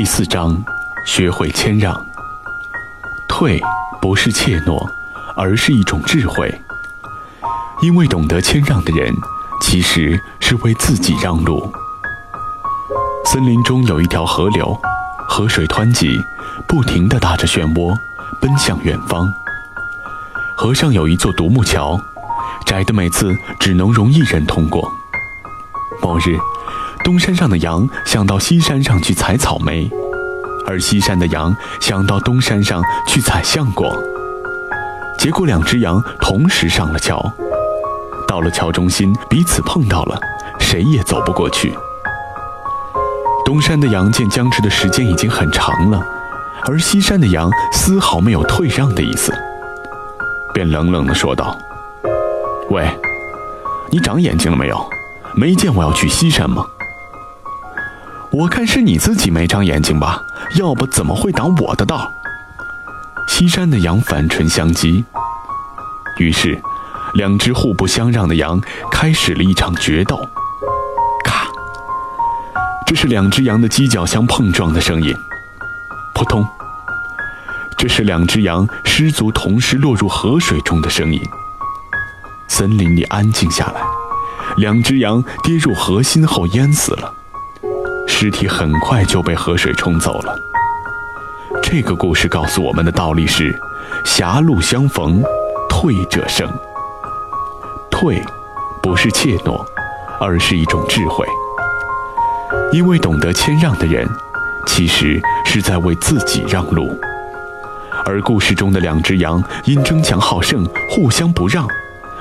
第四章，学会谦让。退不是怯懦，而是一种智慧。因为懂得谦让的人，其实是为自己让路。森林中有一条河流，河水湍急，不停地打着漩涡，奔向远方。河上有一座独木桥，窄的每次只能容一人通过。某日，东山上的羊想到西山上去采草莓，而西山的羊想到东山上去采橡果。结果，两只羊同时上了桥，到了桥中心，彼此碰到了，谁也走不过去。东山的羊见僵持的时间已经很长了，而西山的羊丝毫没有退让的意思，便冷冷地说道：“喂，你长眼睛了没有？没见我要去西山吗？”我看是你自己没长眼睛吧，要不怎么会挡我的道？西山的羊反唇相讥，于是，两只互不相让的羊开始了一场决斗。咔！这是两只羊的犄角相碰撞的声音。扑通！这是两只羊失足同时落入河水中的声音。森林里安静下来，两只羊跌入河心后淹死了。尸体很快就被河水冲走了。这个故事告诉我们的道理是：狭路相逢，退者胜。退，不是怯懦，而是一种智慧。因为懂得谦让的人，其实是在为自己让路。而故事中的两只羊因争强好胜，互相不让，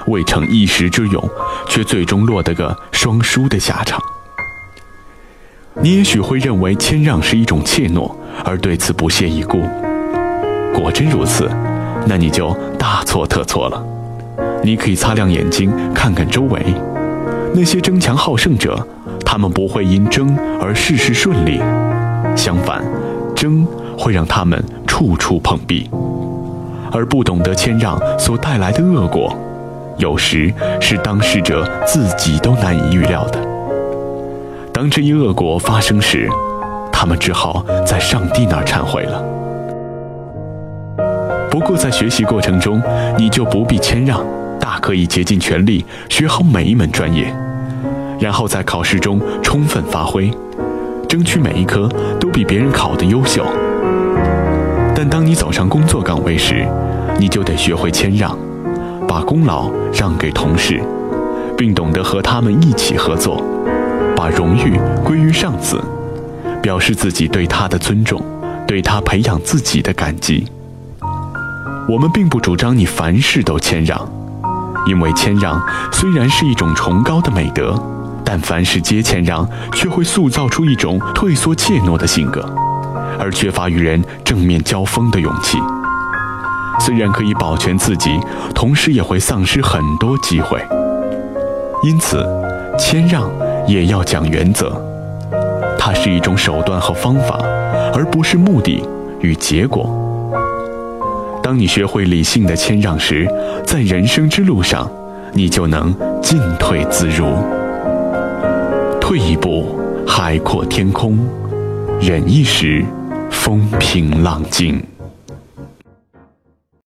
未成一时之勇，却最终落得个双输的下场。你也许会认为谦让是一种怯懦，而对此不屑一顾。果真如此，那你就大错特错了。你可以擦亮眼睛，看看周围，那些争强好胜者，他们不会因争而事事顺利，相反，争会让他们处处碰壁。而不懂得谦让所带来的恶果，有时是当事者自己都难以预料的。当这一恶果发生时，他们只好在上帝那儿忏悔了。不过，在学习过程中，你就不必谦让，大可以竭尽全力学好每一门专业，然后在考试中充分发挥，争取每一科都比别人考得优秀。但当你走上工作岗位时，你就得学会谦让，把功劳让给同事，并懂得和他们一起合作。把荣誉归于上司，表示自己对他的尊重，对他培养自己的感激。我们并不主张你凡事都谦让，因为谦让虽然是一种崇高的美德，但凡事皆谦让却会塑造出一种退缩怯懦的性格，而缺乏与人正面交锋的勇气。虽然可以保全自己，同时也会丧失很多机会。因此，谦让。也要讲原则，它是一种手段和方法，而不是目的与结果。当你学会理性的谦让时，在人生之路上，你就能进退自如。退一步，海阔天空；忍一时，风平浪静。